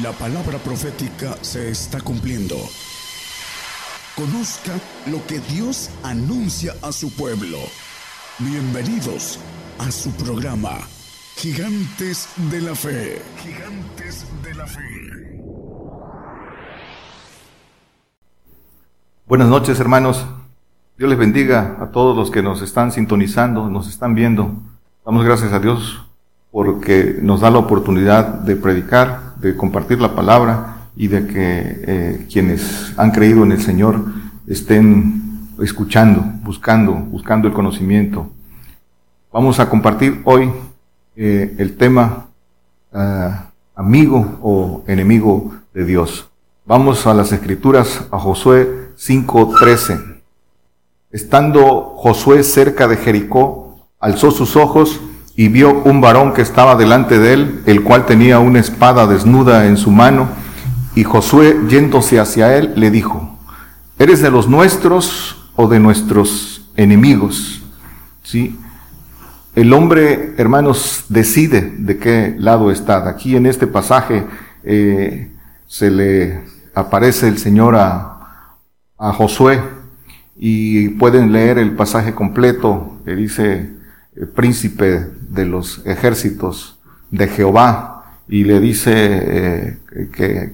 La palabra profética se está cumpliendo. Conozca lo que Dios anuncia a su pueblo. Bienvenidos a su programa, Gigantes de la Fe. Gigantes de la Fe. Buenas noches hermanos. Dios les bendiga a todos los que nos están sintonizando, nos están viendo. Damos gracias a Dios porque nos da la oportunidad de predicar, de compartir la palabra y de que eh, quienes han creído en el Señor estén escuchando, buscando, buscando el conocimiento. Vamos a compartir hoy eh, el tema ah, amigo o enemigo de Dios. Vamos a las escrituras, a Josué 5:13. Estando Josué cerca de Jericó, alzó sus ojos y vio un varón que estaba delante de él, el cual tenía una espada desnuda en su mano, y Josué, yéndose hacia él, le dijo, ¿eres de los nuestros o de nuestros enemigos? ¿Sí? El hombre, hermanos, decide de qué lado está. Aquí en este pasaje eh, se le aparece el Señor a, a Josué y pueden leer el pasaje completo que dice, el príncipe de los ejércitos de Jehová y le dice eh, que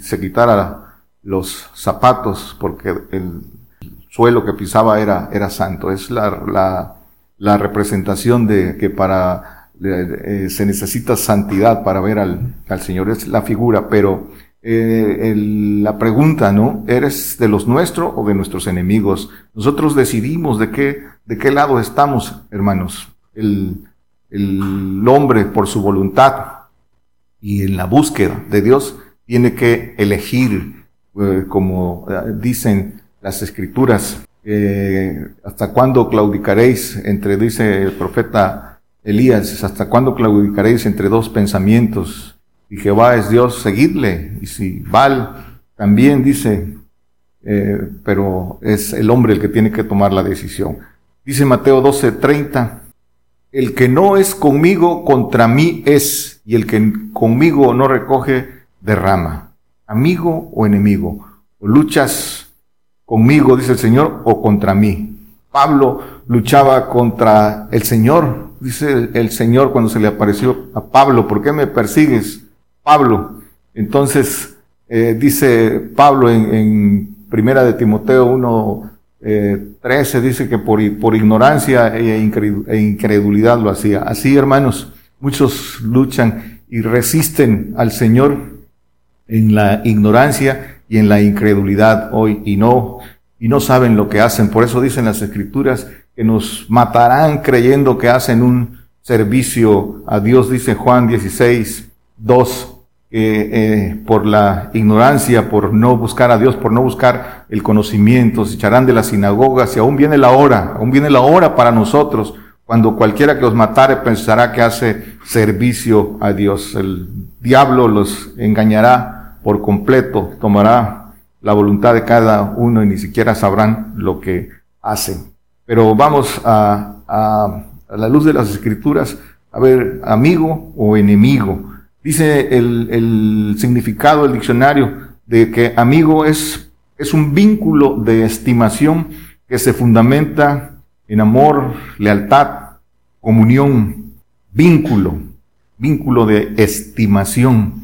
se quitara los zapatos porque el suelo que pisaba era, era santo. Es la, la, la representación de que para eh, se necesita santidad para ver al, al Señor. Es la figura, pero eh, la pregunta, ¿no? ¿Eres de los nuestros o de nuestros enemigos? Nosotros decidimos de qué, de qué lado estamos, hermanos. El, hombre, por su voluntad y en la búsqueda de Dios, tiene que elegir, eh, como eh, dicen las escrituras, hasta cuándo claudicaréis entre, dice el profeta Elías, hasta cuándo claudicaréis entre dos pensamientos y Jehová es Dios, seguidle. Y si Baal también dice, eh, pero es el hombre el que tiene que tomar la decisión. Dice Mateo 12, 30, el que no es conmigo, contra mí es, y el que conmigo no recoge, derrama. Amigo o enemigo, o luchas conmigo, dice el Señor, o contra mí. Pablo luchaba contra el Señor, dice el, el Señor cuando se le apareció a Pablo, ¿por qué me persigues? Pablo. Entonces, eh, dice Pablo en, Primera de Timoteo 1, eh, 13, dice que por, por ignorancia e, e incredulidad lo hacía. Así, hermanos, muchos luchan y resisten al Señor en la ignorancia y en la incredulidad hoy y no, y no saben lo que hacen. Por eso dicen las escrituras que nos matarán creyendo que hacen un servicio a Dios, dice Juan 16, 2, eh, por la ignorancia, por no buscar a Dios, por no buscar el conocimiento, se echarán de las sinagogas y aún viene la hora, aún viene la hora para nosotros, cuando cualquiera que os matare pensará que hace servicio a Dios. El diablo los engañará por completo, tomará la voluntad de cada uno y ni siquiera sabrán lo que hacen. Pero vamos a, a, a la luz de las escrituras, a ver, amigo o enemigo. Dice el, significado del diccionario de que amigo es, es un vínculo de estimación que se fundamenta en amor, lealtad, comunión, vínculo, vínculo de estimación.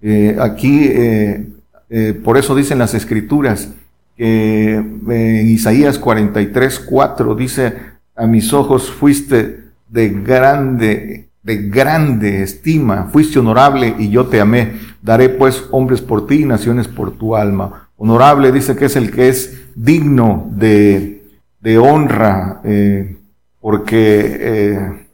Eh, aquí, eh, eh, por eso dicen las escrituras, que en Isaías 43, 4 dice, a mis ojos fuiste de grande de grande estima, fuiste honorable y yo te amé. Daré pues hombres por ti y naciones por tu alma. Honorable dice que es el que es digno de, de honra, eh, porque eh,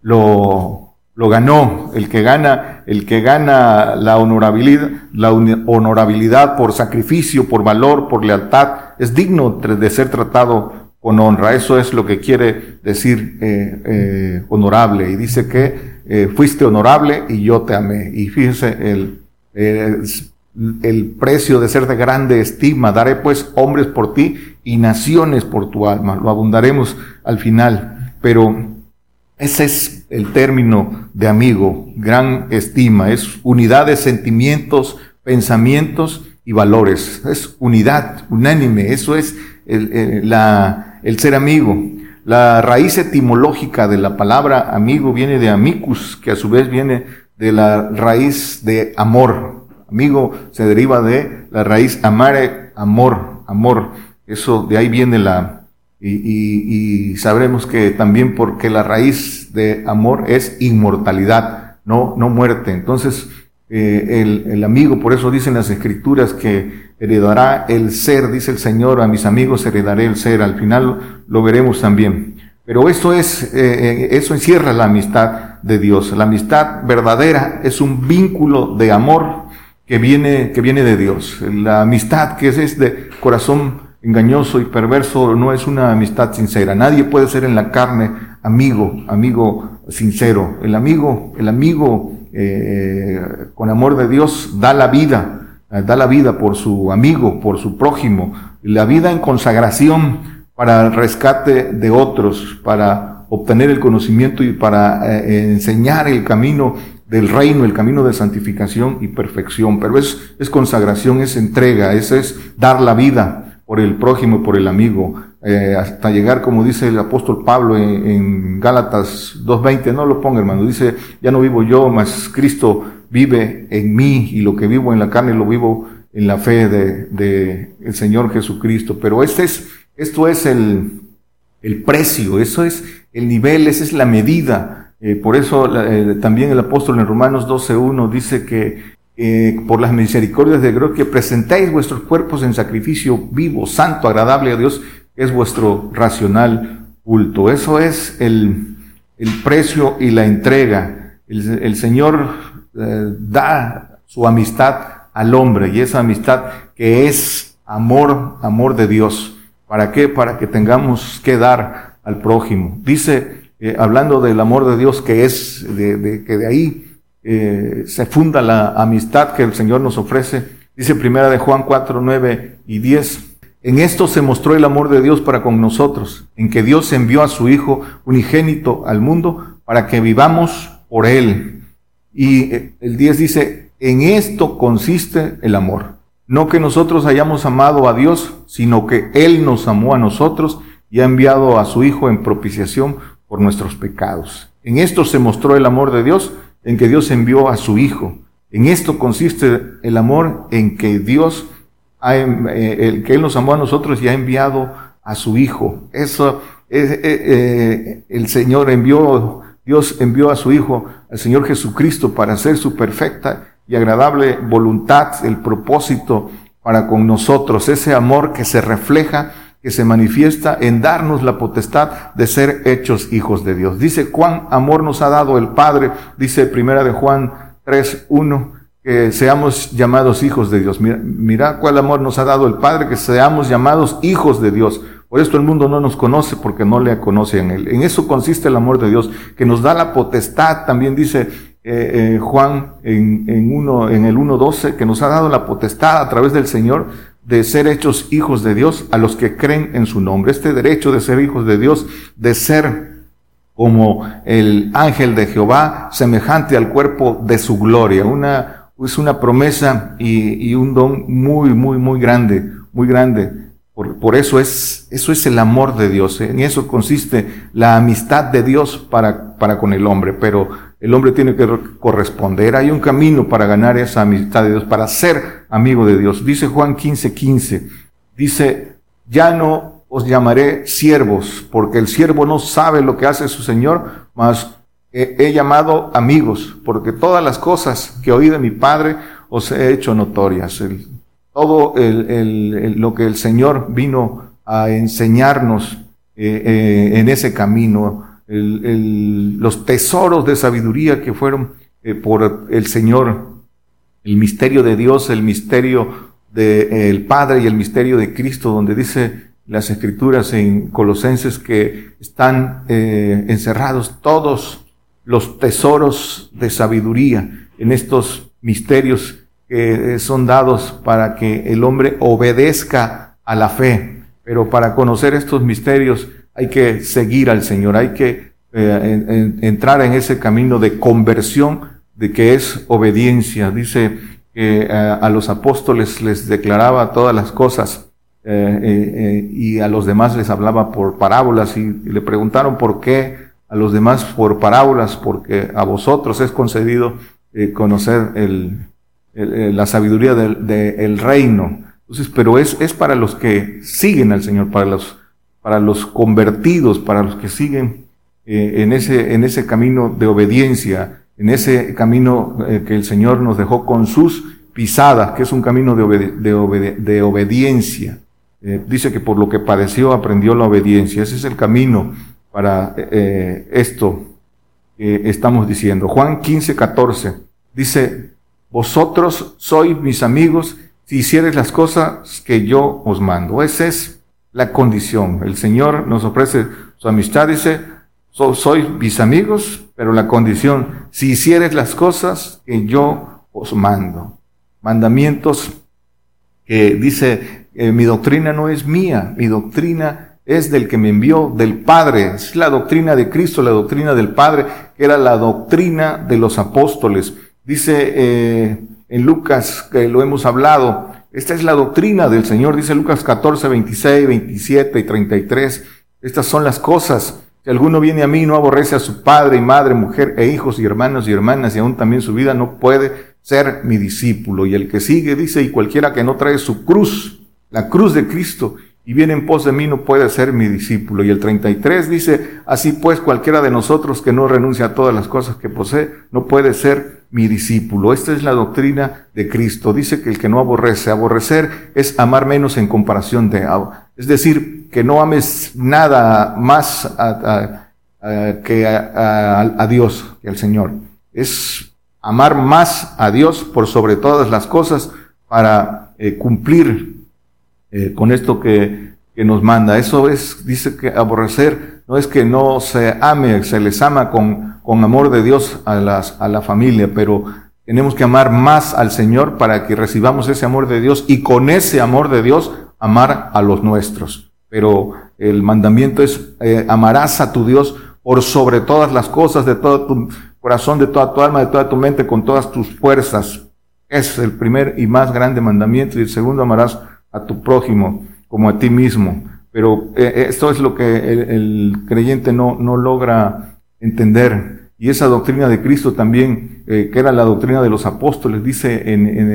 lo, lo ganó. El que gana, el que gana la honorabilidad, la honorabilidad por sacrificio, por valor, por lealtad, es digno de ser tratado con honra. Eso es lo que quiere decir eh, eh, honorable. Y dice que eh, fuiste honorable y yo te amé. Y fíjese el, el precio de ser de grande estima. Daré pues hombres por ti y naciones por tu alma. Lo abundaremos al final. Pero ese es el término de amigo, gran estima, es unidad de sentimientos, pensamientos y valores. Es unidad, unánime, eso es el, el, la, el ser amigo. La raíz etimológica de la palabra amigo viene de amicus, que a su vez viene de la raíz de amor. Amigo se deriva de la raíz amare, amor, amor. Eso, de ahí viene la, y, y, sabremos que también porque la raíz de amor es inmortalidad, no, no muerte. Entonces, eh, el, amigo, por eso dicen las escrituras que heredará el ser, dice el Señor, a mis amigos heredaré el ser. Al final lo veremos también. Pero eso es, eh, eh, eso encierra la amistad de Dios. La amistad verdadera es un vínculo de amor que viene, que viene de Dios. La amistad que es, de corazón engañoso y perverso no es una amistad sincera. Nadie puede ser en la carne amigo, amigo sincero. El amigo, el amigo eh, con amor de Dios da la vida, da la vida por su amigo, por su prójimo, la vida en consagración para el rescate de otros, para obtener el conocimiento y para eh, enseñar el camino del reino, el camino de santificación y perfección. Pero es, es consagración, es entrega, es, es dar la vida por el prójimo, por el amigo, eh, hasta llegar, como dice el apóstol Pablo en, en Gálatas 2.20, no lo ponga hermano, dice, ya no vivo yo, mas Cristo vive en mí y lo que vivo en la carne lo vivo en la fe de, de el Señor Jesucristo. Pero este es, esto es el, el precio, eso es el nivel, esa es la medida. Eh, por eso eh, también el apóstol en Romanos 12.1 dice que eh, por las misericordias de Dios, que presentéis vuestros cuerpos en sacrificio vivo, santo, agradable a Dios, es vuestro racional culto. Eso es el, el precio y la entrega. El Señor eh, da su amistad al hombre y esa amistad que es amor, amor de Dios. ¿Para qué? Para que tengamos que dar al prójimo. Dice, eh, hablando del amor de Dios, que es de, que de ahí eh, se funda la amistad que el Señor nos ofrece. Dice primera de Juan 4, 9 y 10. En esto se mostró el amor de Dios para con nosotros, en que Dios envió a su Hijo unigénito al mundo para que vivamos por Él. Y eh, el 10 dice, en esto consiste el amor. No que nosotros hayamos amado a Dios, sino que Él nos amó a nosotros y ha enviado a su Hijo en propiciación por nuestros pecados. En esto se mostró el amor de Dios en que Dios envió a su Hijo. En esto consiste el amor en que Dios, eh, el que Él nos amó a nosotros y ha enviado a su Hijo. Eso, es, eh, el Señor envió, Dios envió a su Hijo, al Señor Jesucristo, para hacer su perfecta y agradable voluntad, el propósito para con nosotros, ese amor que se refleja que se manifiesta en darnos la potestad de ser hechos hijos de Dios. Dice cuán amor nos ha dado el Padre, dice primera de Juan 3, 1, que seamos llamados hijos de Dios. Mira, mira cuál amor nos ha dado el Padre, que seamos llamados hijos de Dios. Por esto el mundo no nos conoce porque no le conoce en él. En eso consiste el amor de Dios, que nos da la potestad, también dice eh, eh, Juan en, en, uno, en el 1.12, que nos ha dado la potestad a través del Señor de ser hechos hijos de Dios a los que creen en su nombre. Este derecho de ser hijos de Dios, de ser como el ángel de Jehová, semejante al cuerpo de su gloria. Una, es una promesa y, y un don muy, muy, muy grande, muy grande. Por, eso es, eso es el amor de Dios. En eso consiste la amistad de Dios para, para con el hombre. Pero el hombre tiene que corresponder. Hay un camino para ganar esa amistad de Dios, para ser amigo de Dios. Dice Juan 15, 15. Dice, ya no os llamaré siervos, porque el siervo no sabe lo que hace su Señor, mas he, llamado amigos, porque todas las cosas que oí de mi Padre os he hecho notorias. Todo lo que el Señor vino a enseñarnos eh, eh, en ese camino, el, el, los tesoros de sabiduría que fueron eh, por el Señor, el misterio de Dios, el misterio del de, Padre y el misterio de Cristo, donde dice las escrituras en Colosenses que están encerrados todos los tesoros de sabiduría en estos misterios que eh, son dados para que el hombre obedezca a la fe. Pero para conocer estos misterios hay que seguir al Señor, hay que eh, entrar en ese camino de conversión, de que es obediencia. Dice que eh, a los apóstoles les declaraba todas las cosas y a los demás les hablaba por parábolas y, le preguntaron por qué a los demás por parábolas, porque a vosotros es concedido conocer el, la sabiduría del, reino. Entonces, pero es, es para los que siguen al Señor, para los, para los convertidos, para los que siguen eh, en, ese, en ese camino de obediencia, en ese camino eh, que el Señor nos dejó con sus pisadas, que es un camino de, obediencia. Eh, dice que por lo que padeció aprendió la obediencia. Ese es el camino para esto que estamos diciendo. Juan 15, 14 dice, vosotros sois mis amigos si hicieres las cosas que yo os mando. Esa es la condición. El Señor nos ofrece su amistad, dice, sois mis amigos, pero la condición, si hicieres las cosas que yo os mando. Mandamientos que dice, eh, mi doctrina no es mía, mi doctrina es del que me envió, del Padre. Es la doctrina de Cristo, la doctrina del Padre, que era la doctrina de los apóstoles. Dice eh, en Lucas, que lo hemos hablado, esta es la doctrina del Señor, dice Lucas 14, 26, 27 y 33. Estas son las cosas. Si alguno viene a mí no aborrece a su padre y madre, mujer e hijos y hermanos y hermanas y aún también su vida, no puede ser mi discípulo. Y el que sigue dice, y cualquiera que no trae su cruz, la cruz de Cristo, y viene en pos de mí no puede ser mi discípulo. Y el 33 dice, así pues cualquiera de nosotros que no renuncia a todas las cosas que posee, no puede ser mi discípulo. Esta es la doctrina de Cristo. Dice que el que no aborrece, aborrecer es amar menos en comparación de, es decir, que no ames nada más que a, Dios, que al Señor. Es amar más a Dios por sobre todas las cosas para eh, cumplir eh, con esto que, que nos manda. Eso es, dice que aborrecer no es que no se ame, se les ama con con amor de Dios a, las, a la familia, pero tenemos que amar más al Señor para que recibamos ese amor de Dios y con ese amor de Dios amar a los nuestros. Pero el mandamiento es eh, amarás a tu Dios por sobre todas las cosas, de todo tu corazón, de toda tu alma, de toda tu mente, con todas tus fuerzas. Es el primer y más grande mandamiento. Y el segundo, amarás a tu prójimo como a ti mismo. Pero eh, esto es lo que el, el creyente no, no logra entender. Y esa doctrina de Cristo también, eh, que era la doctrina de los apóstoles, dice en, en,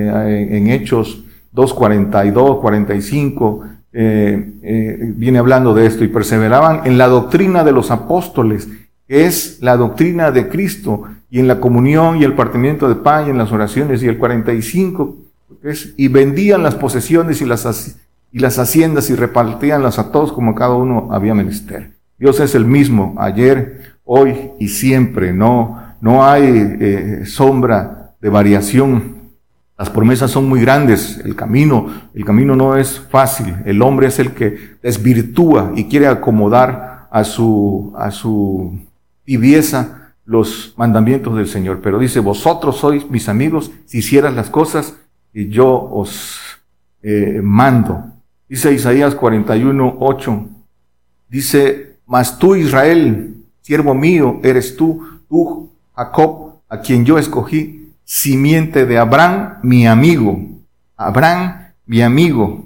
en Hechos 2.42, 45, eh, eh, viene hablando de esto, y perseveraban en la doctrina de los apóstoles, que es la doctrina de Cristo, y en la comunión y el partimiento de pan y en las oraciones, y el 45, es, y vendían las posesiones y las, y las haciendas y repartíanlas a todos como cada uno había menester. Dios es el mismo ayer, hoy y siempre. No, no hay eh, sombra de variación. Las promesas son muy grandes. El camino, el camino no es fácil. El hombre es el que desvirtúa y quiere acomodar a su, a su tibieza los mandamientos del Señor. Pero dice, vosotros sois mis amigos si hicieras las cosas y yo os eh, mando. Dice Isaías 41, 8. Dice, mas tú Israel, Siervo mío eres tú, tú, Jacob, a quien yo escogí, simiente de Abraham, mi amigo. Abraham, mi amigo.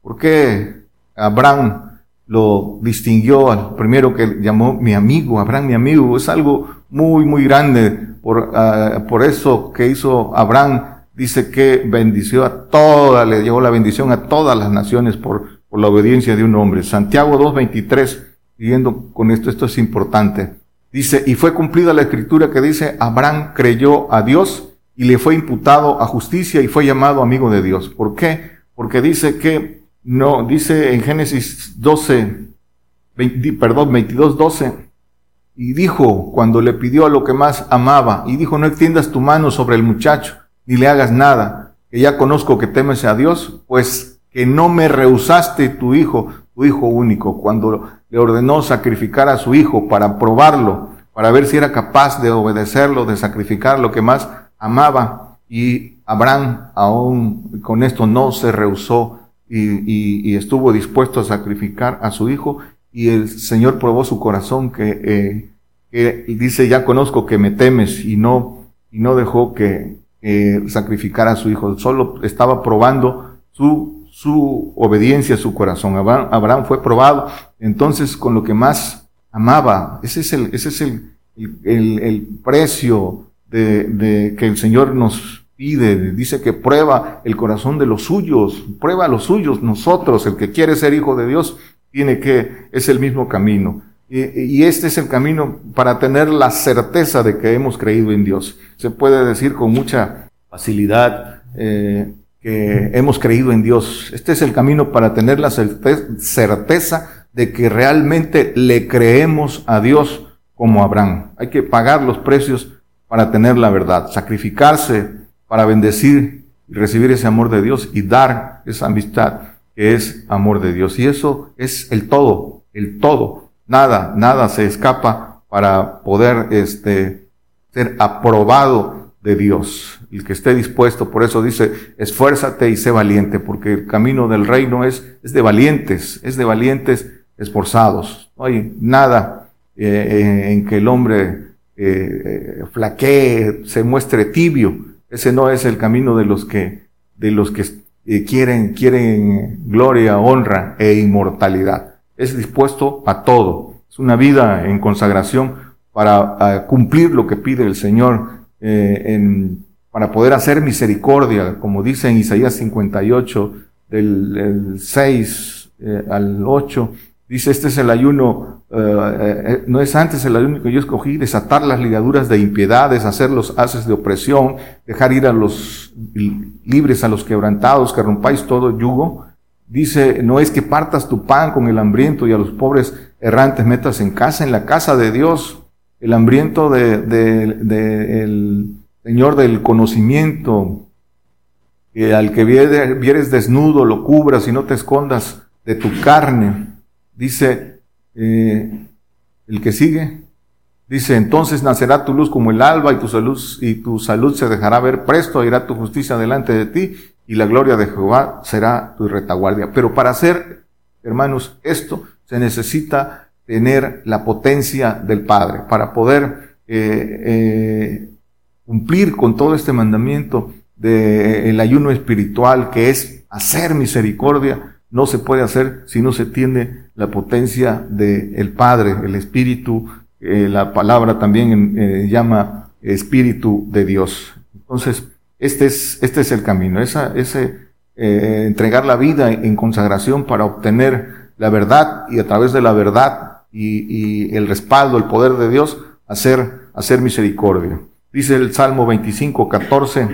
¿Por qué Abraham lo distinguió al primero que llamó mi amigo? Abraham, mi amigo. Es algo muy, muy grande. Por, ah, por eso que hizo Abraham, dice que bendició a toda, le llevó la bendición a todas las naciones por, por la obediencia de un hombre. Santiago 2.23 siguiendo con esto, esto es importante. Dice, y fue cumplida la escritura que dice, Abraham creyó a Dios y le fue imputado a justicia y fue llamado amigo de Dios. ¿Por qué? Porque dice que, no, dice en Génesis 12, perdón, 22, 12, y dijo cuando le pidió a lo que más amaba, y dijo, no extiendas tu mano sobre el muchacho, ni le hagas nada, que ya conozco que temes a Dios, pues que no me rehusaste tu hijo, tu hijo único, cuando le ordenó sacrificar a su hijo para probarlo, para ver si era capaz de obedecerlo, de sacrificar lo que más amaba. Y Abraham aún con esto no se rehusó y, estuvo dispuesto a sacrificar a su hijo y el Señor probó su corazón que, eh, que dice, ya conozco que me temes y no, y no dejó que sacrificara a su hijo, solo estaba probando su, su obediencia, su corazón. Abraham, fue probado, entonces con lo que más amaba, ese es el, ese es el, el, el precio de, de, que el Señor nos pide, dice que prueba el corazón de los suyos, prueba a los suyos, nosotros, el que quiere ser hijo de Dios, tiene que, es el mismo camino. Y, este es el camino para tener la certeza de que hemos creído en Dios. Se puede decir con mucha facilidad eh, que hemos creído en Dios. Este es el camino para tener la certeza de que realmente le creemos a Dios como Abraham. Hay que pagar los precios para tener la verdad, sacrificarse para bendecir y recibir ese amor de Dios y dar esa amistad que es amor de Dios. Y eso es el todo, el todo Nada, nada se escapa para poder este, ser aprobado de Dios. El que esté dispuesto, por eso dice, esfuérzate y sé valiente, porque el camino del reino es, es de valientes, es de valientes esforzados. No hay nada eh, en que el hombre eh, flaquee, se muestre tibio. Ese no es el camino de los que, de los que eh, quieren, quieren gloria, honra e inmortalidad es dispuesto a todo. Es una vida en consagración para cumplir lo que pide el Señor, eh, en, para poder hacer misericordia, como dice en Isaías 58, del, 6 eh, al 8. Dice, este es el ayuno, eh, no es antes el ayuno que yo escogí, desatar las ligaduras de impiedades, hacer los haces de opresión, dejar ir a los libres, a los quebrantados, que rompáis todo yugo, Dice, no es que partas tu pan con el hambriento y a los pobres errantes metas en casa, en la casa de Dios. El hambriento del de, Señor del conocimiento, que al que vieres desnudo lo cubras y no te escondas de tu carne. Dice, eh, el que sigue, dice, entonces nacerá tu luz como el alba y tu salud, y tu salud se dejará ver presto, irá tu justicia delante de ti y la gloria de Jehová será tu retaguardia. Pero para hacer, hermanos, esto se necesita tener la potencia del Padre, para poder eh, eh, cumplir con todo este mandamiento del ayuno espiritual, que es hacer misericordia, no se puede hacer si no se tiene la potencia del Padre, el Espíritu, eh, la palabra también llama Espíritu de Dios. Entonces, este es, este es el camino, eh, entregar la vida en consagración para obtener la verdad y a través de la verdad y, y el respaldo, el poder de Dios, hacer, hacer misericordia. Dice el Salmo 25, 14,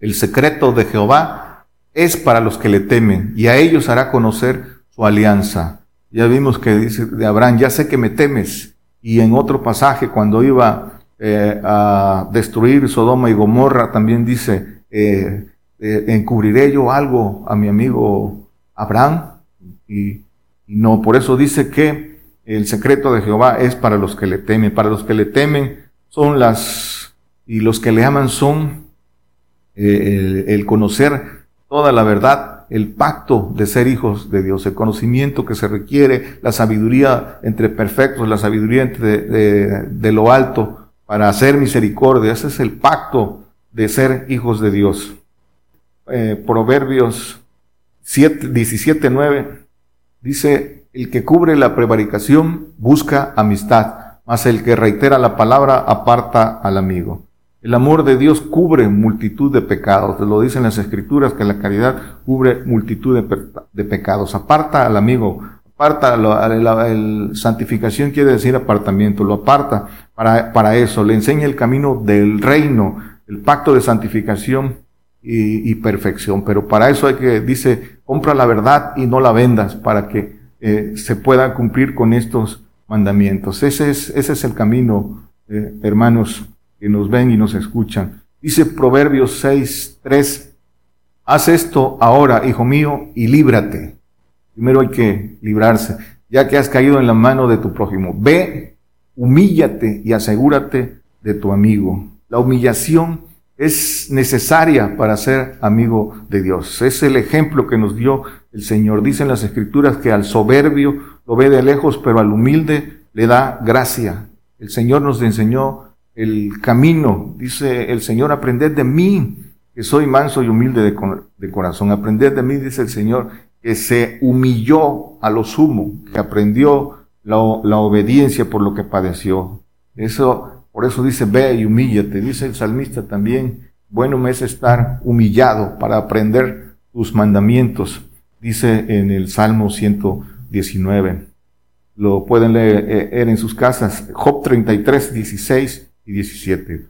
el secreto de Jehová es para los que le temen y a ellos hará conocer su alianza. Ya vimos que dice de Abraham, ya sé que me temes. Y en otro pasaje, cuando iba eh, a destruir Sodoma y Gomorra, también dice, eh, eh, encubriré yo algo a mi amigo Abraham. Y, no, por eso dice que el secreto de Jehová es para los que le temen. Para los que le temen son las, y los que le aman son el conocer toda la verdad el pacto de ser hijos de Dios, el conocimiento que se requiere, la sabiduría entre perfectos, la sabiduría entre de, de, lo alto, para hacer misericordia. Ese es el pacto de ser hijos de Dios. Eh, Proverbios 7, 17, 9 dice, el que cubre la prevaricación busca amistad, mas el que reitera la palabra aparta al amigo. El amor de Dios cubre multitud de pecados. Lo dicen las escrituras que la caridad cubre multitud de, pecados. Aparta al amigo, aparta, la, santificación quiere decir apartamiento, lo aparta para, para eso, le enseña el camino del reino, el pacto de santificación y, perfección, pero para eso hay que, dice, compra la verdad y no la vendas para que eh, se pueda cumplir con estos mandamientos. Ese es, ese es el camino, eh, hermanos, que nos ven y nos escuchan. Dice Proverbios 6, 3, haz esto ahora, hijo mío, y líbrate Primero hay que librarse, ya que has caído en la mano de tu prójimo. Ve, humíllate y asegúrate de tu amigo. La humillación es necesaria para ser amigo de Dios. Es el ejemplo que nos dio el Señor. Dicen las escrituras que al soberbio lo ve de lejos, pero al humilde le da gracia. el Señor nos enseñó el camino. Dice el Señor, aprended de mí, que soy manso y humilde de, corazón. Aprended de mí, dice el Señor, que se humilló a lo sumo, que aprendió la, obediencia por lo que padeció. Eso, por eso dice, ve y humíllate. Dice el salmista también, bueno me es estar humillado para aprender tus mandamientos. Dice en el Salmo 119. Lo pueden leer eh, en sus casas. Job 33, 16 y 17.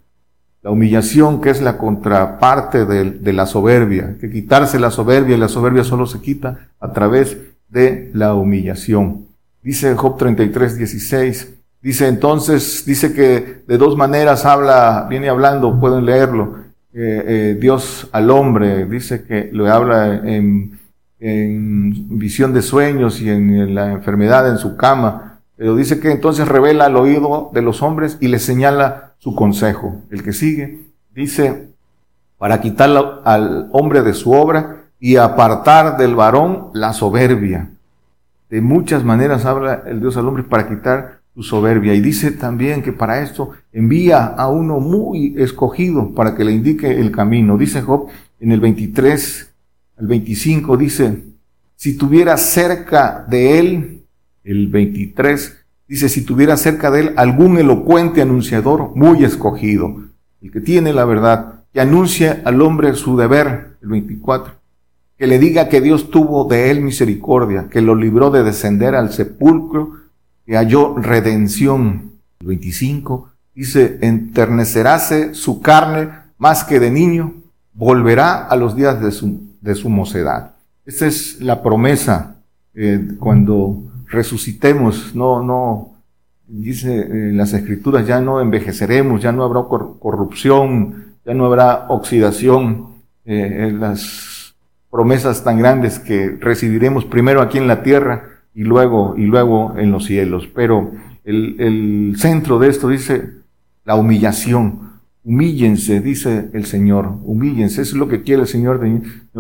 La humillación, que es la contraparte de, la soberbia, que quitarse la soberbia y la soberbia solo se quita a través de la humillación. Dice Job 33, 16. Dice entonces, dice que de dos maneras habla, viene hablando, pueden leerlo. Eh, eh, Dios al hombre, dice que lo habla en visión de sueños y en la enfermedad en su cama. Pero dice que entonces revela al oído de los hombres y les señala su consejo. El que sigue dice, para quitar al hombre de su obra y apartar del varón la soberbia. De muchas maneras habla el Dios al hombre para quitar su soberbia. Y dice también que para esto envía a uno muy escogido para que le indique el camino. Dice Job en el 23, el 25 dice, si tuviera cerca de él, el 23 dice, si tuviera cerca de él algún elocuente anunciador muy escogido, el que tiene la verdad, que anuncie al hombre su deber, el 24, que le diga que Dios tuvo de él misericordia, que lo libró de descender al sepulcro, que halló redención. El 25 dice, enternecerase su carne más que de niño, volverá a los días de su de su mocedad. Esa es la promesa eh, cuando resucitemos, no, no, dice en las escrituras, ya no envejeceremos, ya no habrá corrupción, ya no habrá oxidación, eh, en las promesas tan grandes que recibiremos primero aquí en la tierra y luego, y luego en los cielos. Pero el, el centro de esto dice la humillación, Humíllense, dice el Señor, humíllense. Eso es lo que quiere el Señor,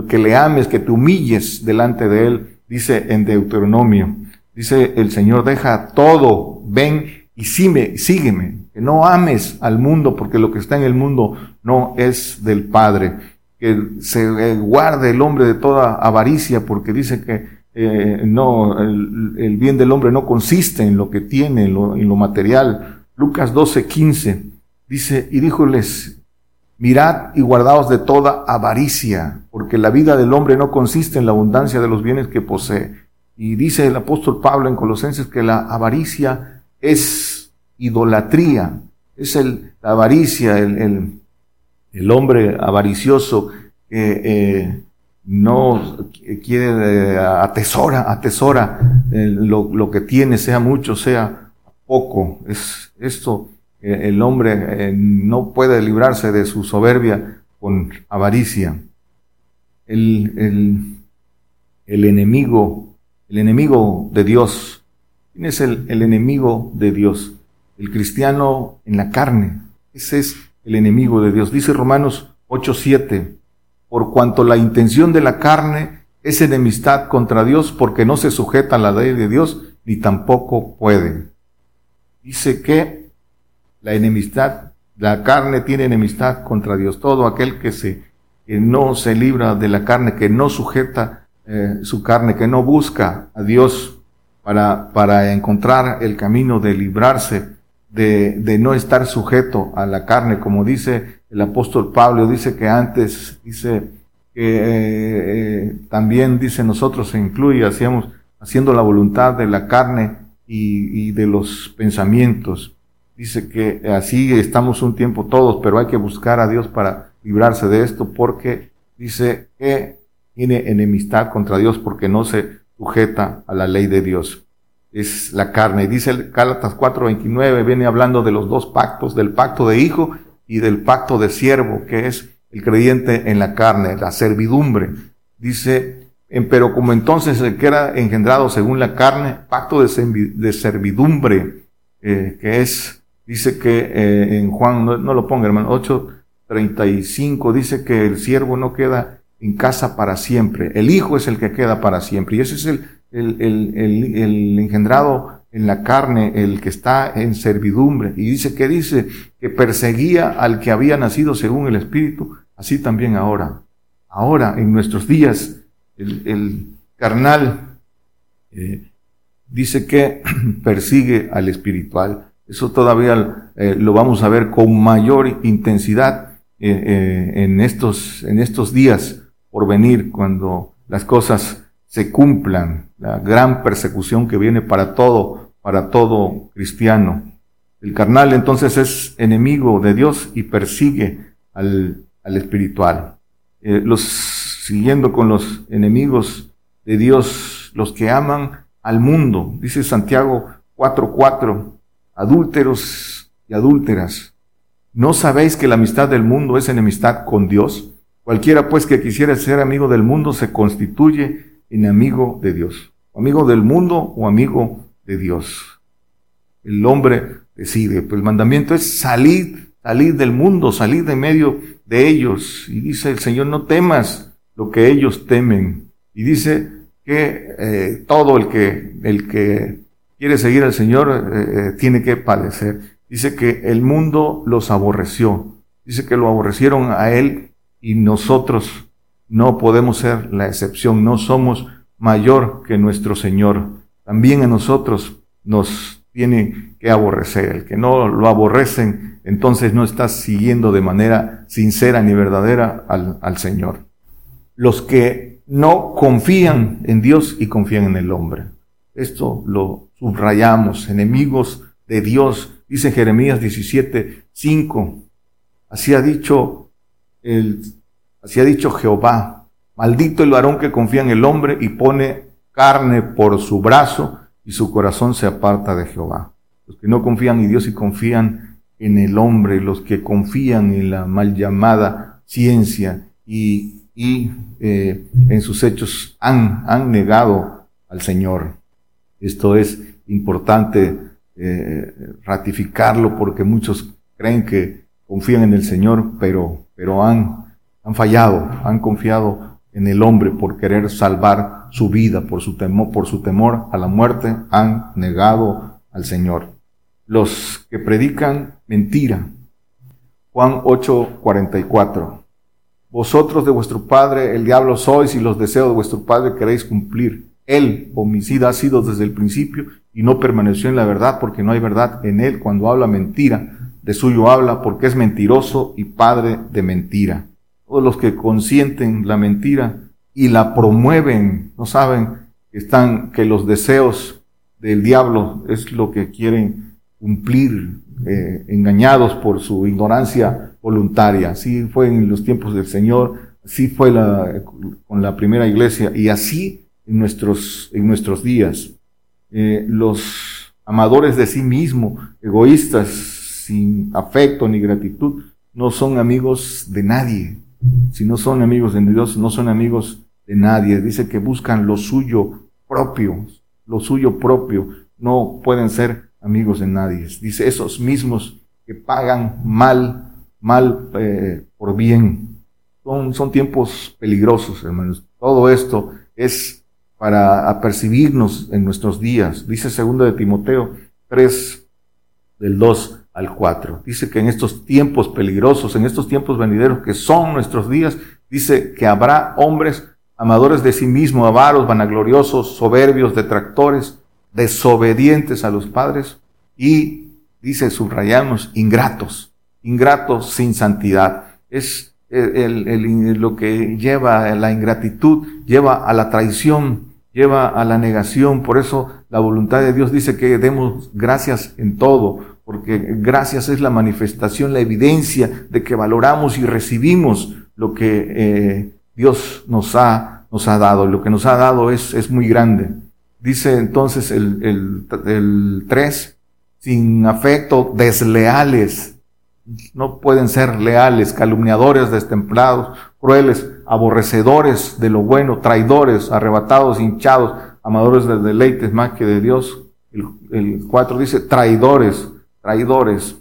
que le ames, que te humilles delante de Él, dice en Deuteronomio. Dice el Señor, deja todo, ven y sígueme, sígueme. Que no ames al mundo, porque lo que está en el mundo no es del Padre. Que se guarde el hombre de toda avaricia, porque dice que eh, no, el, bien del hombre no consiste en lo que tiene, en lo, en lo material. Lucas 12, 15. Dice, y díjoles, mirad y guardaos de toda avaricia, porque la vida del hombre no consiste en la abundancia de los bienes que posee. Y dice el apóstol Pablo en Colosenses que la avaricia es idolatría, es el, la avaricia, el, el, hombre avaricioso que eh, no quiere, eh, atesora, atesora eh, lo, lo, que tiene, sea mucho, sea poco. Es esto el hombre eh, no puede librarse de su soberbia con avaricia. El, el, enemigo, el enemigo de Dios. ¿Quién es el, el enemigo de Dios? El cristiano en la carne. Ese es el enemigo de Dios. Dice Romanos 8:7, por cuanto la intención de la carne es enemistad contra Dios porque no se sujeta a la ley de Dios ni tampoco puede. Dice que la enemistad, la carne tiene enemistad contra Dios. Todo aquel que se que no se libra de la carne, que no sujeta eh, su carne, que no busca a Dios para, para encontrar el camino de librarse de, de no estar sujeto a la carne, como dice el apóstol Pablo, dice que antes, dice que eh, eh, también dice nosotros se incluye, hacíamos, haciendo la voluntad de la carne y, y de los pensamientos. Dice que así estamos un tiempo todos, pero hay que buscar a Dios para librarse de esto porque dice que tiene enemistad contra Dios porque no se sujeta a la ley de Dios. Es la carne. Y dice el Gálatas 4:29, viene hablando de los dos pactos, del pacto de hijo y del pacto de siervo, que es el creyente en la carne, la servidumbre. Dice, pero como entonces el que era engendrado según la carne, pacto de servidumbre, eh, que es Dice que eh, en Juan, no, lo ponga hermano, 8.35 dice que el siervo no queda en casa para siempre, el hijo es el que queda para siempre. Y ese es el, el, el, el engendrado en la carne, el que está en servidumbre. Y dice que dice que perseguía al que había nacido según el Espíritu, así también ahora. Ahora, en nuestros días, el, carnal eh, dice que persigue al espiritual. Eso todavía eh, lo vamos a ver con mayor intensidad eh, en, estos, en estos días por venir, cuando las cosas se cumplan, la gran persecución que viene para todo, para todo cristiano. El carnal entonces es enemigo de Dios y persigue al, al espiritual. Eh, los, siguiendo con los enemigos de Dios, los que aman al mundo, dice Santiago 4:4, adúlteros y adúlteras, ¿no sabéis que la amistad del mundo es enemistad con Dios? Cualquiera pues que quisiera ser amigo del mundo se constituye enemigo de Dios. amigo del mundo o amigo de Dios. El hombre decide. Pues el mandamiento es salir, salir del mundo, salir de medio de ellos. Y dice el Señor, no temas lo que ellos temen. Y dice que eh, todo el que, el que quiere seguir al Señor eh, eh, tiene que padecer. Dice que el mundo los aborreció. Dice que lo aborrecieron a Él y nosotros no podemos ser la excepción, no somos mayor que nuestro Señor. También a nosotros nos tiene que aborrecer. El que no lo aborrecen, entonces no está siguiendo de manera sincera ni verdadera al, Señor. Los que no confían en Dios y confían en el hombre. Esto lo subrayamos, enemigos de Dios, dice Jeremías 17, 5. Así ha dicho el Así ha dicho Jehová, maldito el varón que confía en el hombre y pone carne por su brazo y su corazón se aparta de Jehová. Los que no confían en Dios y confían en el hombre, los que confían en la mal llamada ciencia y, y eh, en sus hechos han, han negado al Señor. Esto es importante eh, ratificarlo porque muchos creen que confían en el Señor, pero, pero han han fallado, han confiado en el hombre por querer salvar su vida, por su temor, por su temor a la muerte, han negado al Señor. Los que predican mentira. Juan 8:44. Vosotros de vuestro padre el diablo sois y los deseos de vuestro padre queréis cumplir. Él, homicida, ha sido desde el principio y no permaneció en la verdad porque no hay verdad en él cuando habla mentira. De suyo habla porque es mentiroso y padre de mentira todos los que consienten la mentira y la promueven, no saben que están, que los deseos del diablo es lo que quieren cumplir, eh, engañados por su ignorancia voluntaria. Así fue en los tiempos del Señor, así fue la, con la primera iglesia y así en nuestros, en nuestros días. Eh, los amadores de sí mismo, egoístas, sin afecto ni gratitud, no son amigos de nadie. Si no son amigos de Dios, no son amigos de nadie. Dice que buscan lo suyo propio, lo suyo propio. No pueden ser amigos de nadie. Dice esos mismos que pagan mal, mal eh, por bien. Son, son tiempos peligrosos, hermanos. Todo esto es para apercibirnos en nuestros días. Dice segundo de Timoteo 3, del 2 al 4. Dice que en estos tiempos peligrosos, en estos tiempos venideros que son nuestros días, dice que habrá hombres amadores de sí mismos, avaros, vanagloriosos, soberbios, detractores, desobedientes a los padres y, dice, subrayamos, ingratos, ingratos sin santidad. Es el, lo que lleva a la ingratitud, lleva a la traición, lleva a la negación. Por eso la voluntad de Dios dice que demos gracias en todo, porque gracias es la manifestación, la evidencia de que valoramos y recibimos lo que eh, Dios nos ha, nos ha dado. Lo que nos ha dado es, es muy grande. Dice entonces el, el, el 3, sin afecto, desleales. No pueden ser leales, calumniadores, destemplados, crueles, aborrecedores de lo bueno, traidores, arrebatados, hinchados, amadores de deleites más que de Dios. El, el 4 dice traidores, traidores.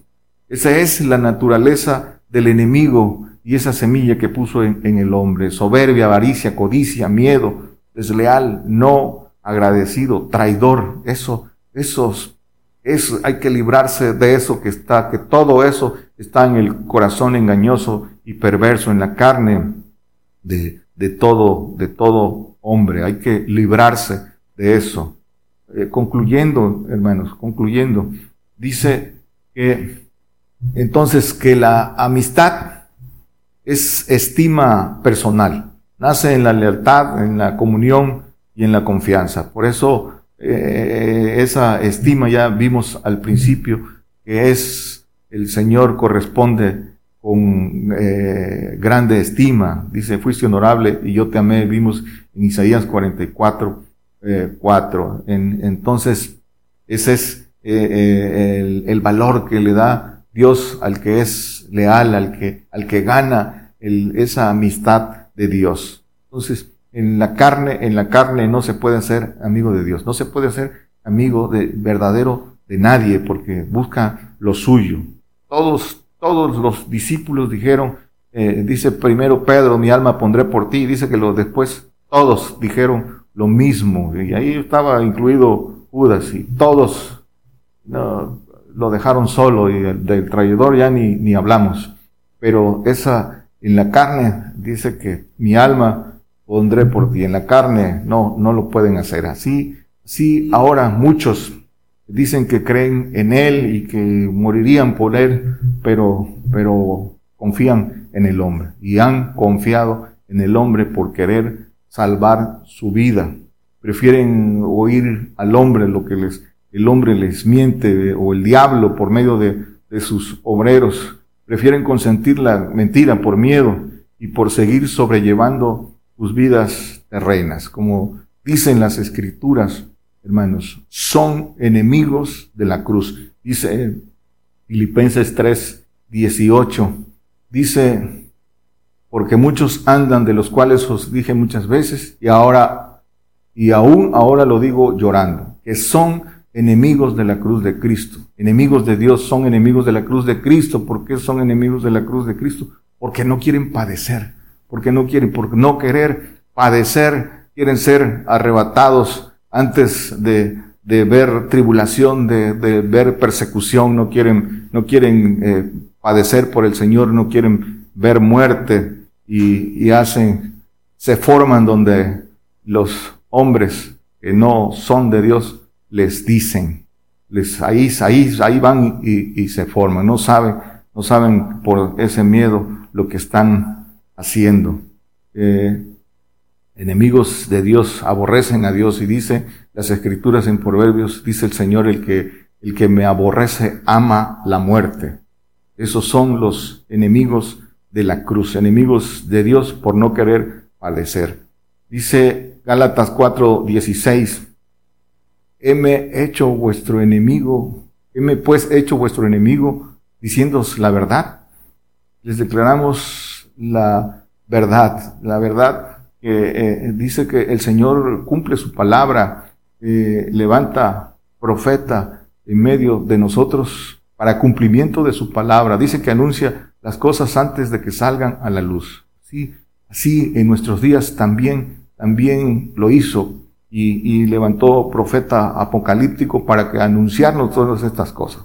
Esa es la naturaleza del enemigo y esa semilla que puso en, el hombre. Soberbia, avaricia, codicia, miedo, desleal, no agradecido, traidor. Eso esos, eso, hay que librarse de eso que está, que todo eso está en el corazón engañoso y perverso, en la carne de, de todo, de todo hombre. Hay que librarse de eso. Eh, concluyendo, hermanos, concluyendo, dice que entonces que la amistad es estima personal, nace en la lealtad, en la comunión y en la confianza. Por eso eh, esa estima ya vimos al principio que es el Señor corresponde con eh, grande estima. Dice, fuiste honorable y yo te amé. Vimos en Isaías 44, eh, 4. En, entonces, ese es eh, el, el, valor que le da Dios al que es leal, al que, al que gana esa amistad de Dios. Entonces, en la carne, en la carne no se puede ser amigo de Dios, no se puede ser amigo de verdadero de nadie porque busca lo suyo. Todos, todos los discípulos dijeron, eh, dice primero Pedro, mi alma pondré por ti, dice que los después todos dijeron lo mismo, y ahí estaba incluido Judas, y todos no, lo dejaron solo, y del, traidor ya ni, ni hablamos. Pero esa, en la carne, dice que mi alma pondré por ti. En la carne no, no lo pueden hacer. Así, sí, ahora muchos dicen que creen en Él y que morirían por Él, pero, pero confían en el hombre y han confiado en el hombre por querer salvar su vida. Prefieren oír al hombre lo que les, el hombre les miente o el diablo por medio de, sus obreros. Prefieren consentir la mentira por miedo y por seguir sobrellevando sus vidas terrenas. Como dicen las escrituras, hermanos, son enemigos de la cruz. Dice Filipenses 3, 18. Dice, porque muchos andan de los cuales os dije muchas veces y ahora, y aún ahora lo digo llorando, que son enemigos de la cruz de Cristo. Enemigos de Dios son enemigos de la cruz de Cristo. ¿Por qué son enemigos de la cruz de Cristo? Porque no quieren padecer porque no quieren, por no querer padecer, quieren ser arrebatados antes de, de ver tribulación, de, de, ver persecución, no quieren, no quieren eh, padecer por el Señor, no quieren ver muerte y, y hacen, se forman donde los hombres que no son de Dios les dicen, les, ahí, ahí, ahí van y, y se forman, no saben, no saben por ese miedo lo que están haciendo. Eh, enemigos de Dios aborrecen a Dios y dice las escrituras en Proverbios, dice el Señor, el que, el que me aborrece ama la muerte. Esos son los enemigos de la cruz, enemigos de Dios por no querer padecer. Dice Gálatas 4:16, heme hecho vuestro enemigo, heme pues hecho vuestro enemigo, diciéndos la verdad. Les declaramos la verdad, la verdad que eh, dice que el Señor cumple su palabra, eh, levanta profeta en medio de nosotros para cumplimiento de su palabra. Dice que anuncia las cosas antes de que salgan a la luz. Sí, así en nuestros días también, también lo hizo y, levantó profeta apocalíptico para que anunciarnos todas estas cosas.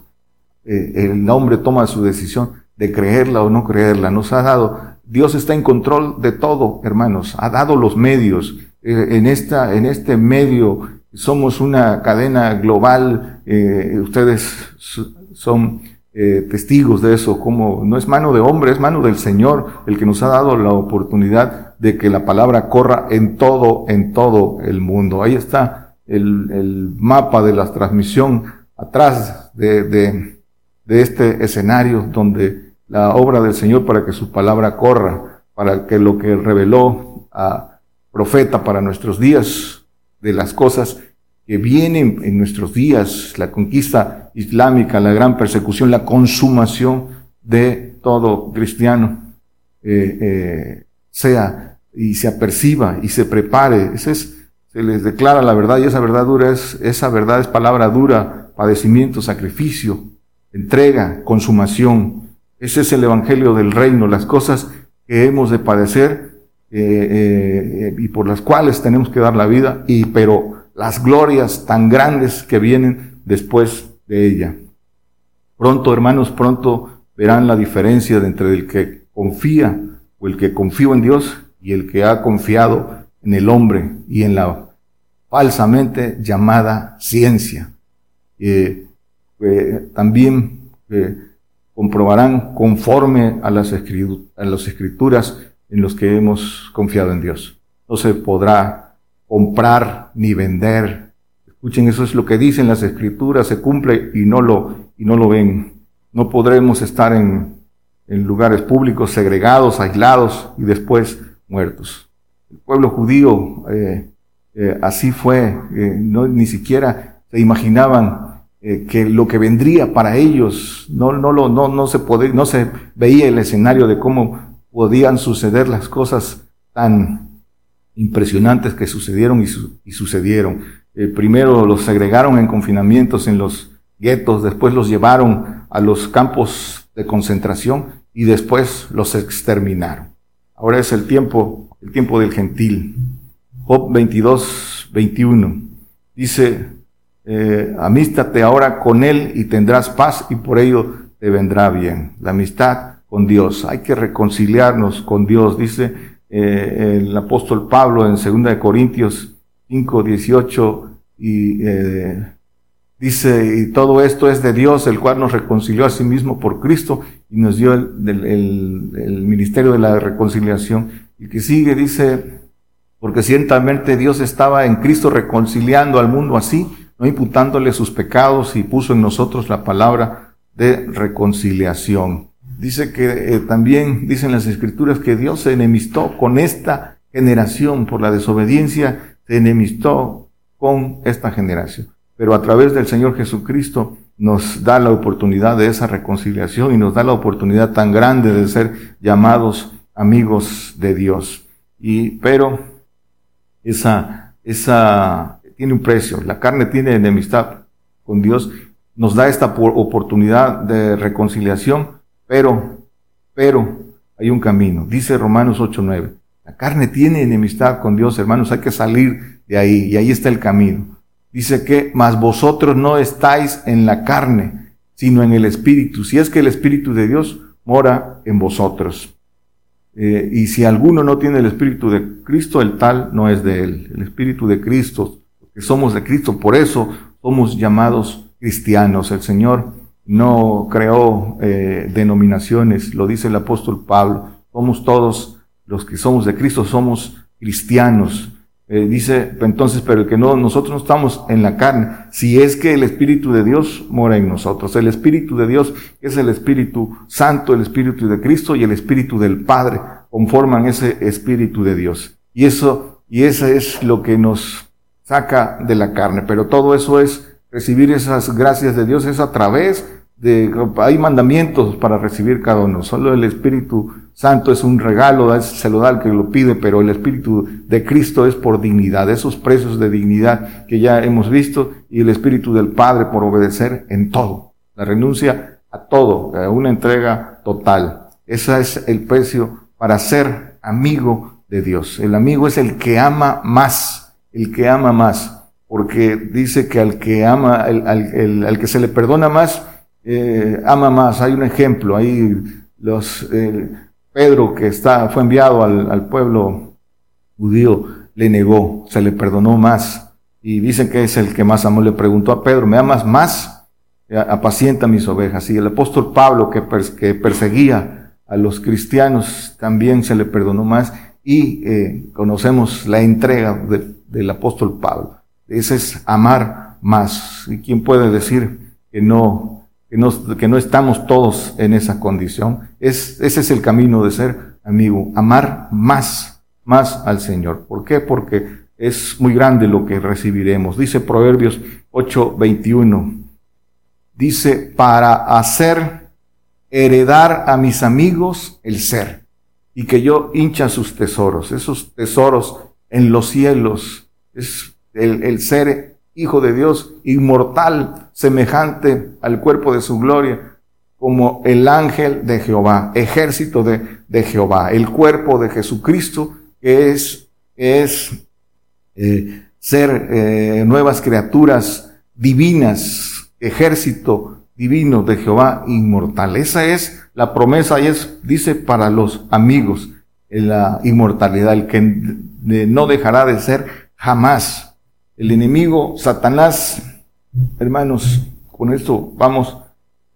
Eh, el hombre toma su decisión de creerla o no creerla. Nos ha dado Dios está en control de todo, hermanos. Ha dado los medios. Eh, en, esta, en este medio somos una cadena global. Eh, ustedes son eh, testigos de eso. Como no es mano de hombre, es mano del Señor el que nos ha dado la oportunidad de que la palabra corra en todo, en todo el mundo. Ahí está el, el mapa de la transmisión atrás de, de, de este escenario donde la obra del Señor para que su palabra corra, para que lo que reveló a profeta para nuestros días, de las cosas que vienen en nuestros días, la conquista islámica, la gran persecución, la consumación de todo cristiano, eh, eh, sea y se aperciba y se prepare. Ese es, se les declara la verdad y esa verdad dura es, esa verdad es palabra dura, padecimiento, sacrificio, entrega, consumación, ese es el Evangelio del Reino, las cosas que hemos de padecer eh, y por las cuales tenemos que dar la vida, y pero las glorias tan grandes que vienen después de ella. Pronto, hermanos, pronto verán la diferencia entre el que confía o el que confío en Dios y el que ha confiado en el hombre y en la falsamente llamada ciencia. Eh, eh, también eh, comprobarán conforme a las, a las escrituras en los que hemos confiado en Dios. No se podrá comprar ni vender. Escuchen, eso es lo que dicen las escrituras, se cumple y no lo, y no lo ven. No podremos estar en, en lugares públicos segregados, aislados y después muertos. El pueblo judío eh, eh, así fue, eh, no, ni siquiera se imaginaban que lo que vendría para ellos, no, no, no, no, se no se veía el escenario de cómo podían suceder las cosas tan impresionantes que sucedieron y sucedieron. Primero los segregaron en confinamientos en los guetos, después los llevaron a los campos de concentración y después los exterminaron. Ahora es el tiempo, el tiempo del gentil. Job 22, 21. Dice, eh, amístate ahora con él y tendrás paz y por ello te vendrá bien. La amistad con Dios. Hay que reconciliarnos con Dios. Dice eh, el apóstol Pablo en 2 Corintios 5, 18 y eh, Dice, y todo esto es de Dios, el cual nos reconcilió a sí mismo por Cristo y nos dio el, el, ministerio de la reconciliación. Y que sigue, dice, porque ciertamente Dios estaba en Cristo reconciliando al mundo así, no imputándole sus pecados y puso en nosotros la palabra de reconciliación. Dice que eh, también dicen las escrituras que Dios se enemistó con esta generación por la desobediencia, se enemistó con esta generación pero a través del Señor Jesucristo nos da la oportunidad de esa reconciliación y nos da la oportunidad tan grande de ser llamados amigos de Dios. Y, pero esa, esa tiene un precio. La carne tiene enemistad con Dios. Nos da esta oportunidad de reconciliación, pero, pero hay un camino. Dice Romanos 8:9. La carne tiene enemistad con Dios, hermanos. Hay que salir de ahí y ahí está el camino. Dice que, mas vosotros no estáis en la carne, sino en el Espíritu. Si es que el Espíritu de Dios mora en vosotros. Eh, y si alguno no tiene el Espíritu de Cristo, el tal no es de él. El Espíritu de Cristo, que somos de Cristo, por eso somos llamados cristianos. El Señor no creó eh, denominaciones, lo dice el apóstol Pablo. Somos todos los que somos de Cristo, somos cristianos. Eh, dice entonces, pero el que no, nosotros no estamos en la carne, si es que el Espíritu de Dios mora en nosotros. El Espíritu de Dios es el Espíritu Santo, el Espíritu de Cristo y el Espíritu del Padre conforman ese Espíritu de Dios. Y eso, y eso es lo que nos saca de la carne. Pero todo eso es recibir esas gracias de Dios, es a través de, hay mandamientos para recibir cada uno. Solo el Espíritu Santo es un regalo, se lo da al que lo pide, pero el Espíritu de Cristo es por dignidad, esos precios de dignidad que ya hemos visto, y el Espíritu del Padre por obedecer en todo. La renuncia a todo, a una entrega total. Ese es el precio para ser amigo de Dios. El amigo es el que ama más, el que ama más, porque dice que al que ama, al, que se le perdona más, eh, ama más. Hay un ejemplo, ahí los, Pedro, que está, fue enviado al, pueblo judío, le negó, se le perdonó más. Y dicen que es el que más amó. Le preguntó a Pedro, ¿me amas más? Eh, apacienta mis ovejas. Y el apóstol Pablo, que, que perseguía a los cristianos, también se le perdonó más. Y eh, conocemos la entrega del apóstol Pablo. Ese es amar más. ¿Y quién puede decir que no que no, estamos todos en esa condición. Es, ese es el camino de ser amigo, amar más, más al Señor. ¿Por qué? Porque es muy grande lo que recibiremos. Dice Proverbios 8:21. Dice, para hacer heredar a mis amigos el ser y que yo hincha sus tesoros, esos tesoros en los cielos, es el, el ser Hijo de Dios, inmortal, semejante al cuerpo de su gloria, como el ángel de Jehová, ejército de, Jehová, el cuerpo de Jesucristo, que es, es eh, ser eh, nuevas criaturas divinas, ejército divino de Jehová inmortal. Esa es la promesa y es, dice, para los amigos, en la inmortalidad, el que no dejará de ser jamás. El enemigo, Satanás, hermanos, con esto vamos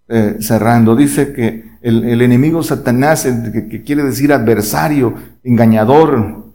eh, cerrando. Dice que el, enemigo Satanás, que, quiere decir adversario, engañador,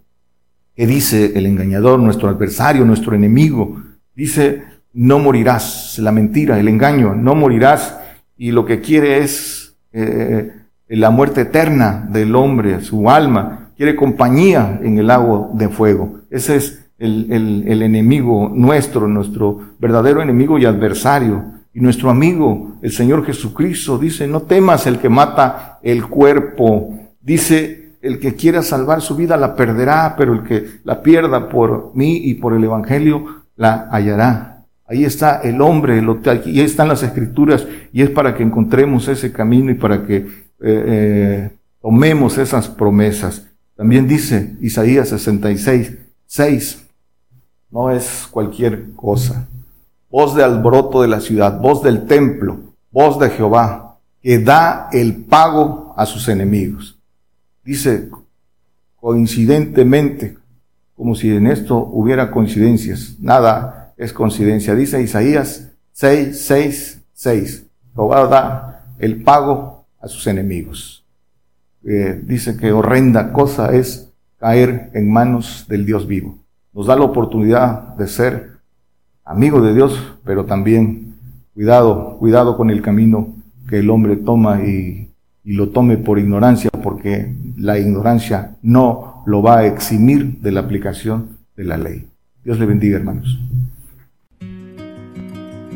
que dice el engañador, nuestro adversario, nuestro enemigo, dice, no morirás, la mentira, el engaño, no morirás, y lo que quiere es eh, la muerte eterna del hombre, su alma, quiere compañía en el agua de fuego. Ese es el, el enemigo nuestro, nuestro verdadero enemigo y adversario. Y nuestro amigo, el Señor Jesucristo, dice, no temas el que mata el cuerpo. Dice, el que quiera salvar su vida la perderá, pero el que la pierda por mí y por el Evangelio la hallará. Ahí está el hombre, y ahí están las escrituras, y es para que encontremos ese camino y para que eh, eh, tomemos esas promesas. También dice Isaías 66, 6, no es cualquier cosa voz de alboroto de la ciudad, voz del templo, voz de Jehová, que da el pago a sus enemigos. Dice coincidentemente, como si en esto hubiera coincidencias, nada es coincidencia. Dice Isaías 6, 6, 6. Jehová da el pago a sus enemigos. Eh, dice que horrenda cosa es caer en manos del Dios vivo. Nos da la oportunidad de ser amigo de Dios, pero también cuidado, cuidado con el camino que el hombre toma y, y lo tome por ignorancia, porque la ignorancia no lo va a eximir de la aplicación de la ley. Dios le bendiga, hermanos.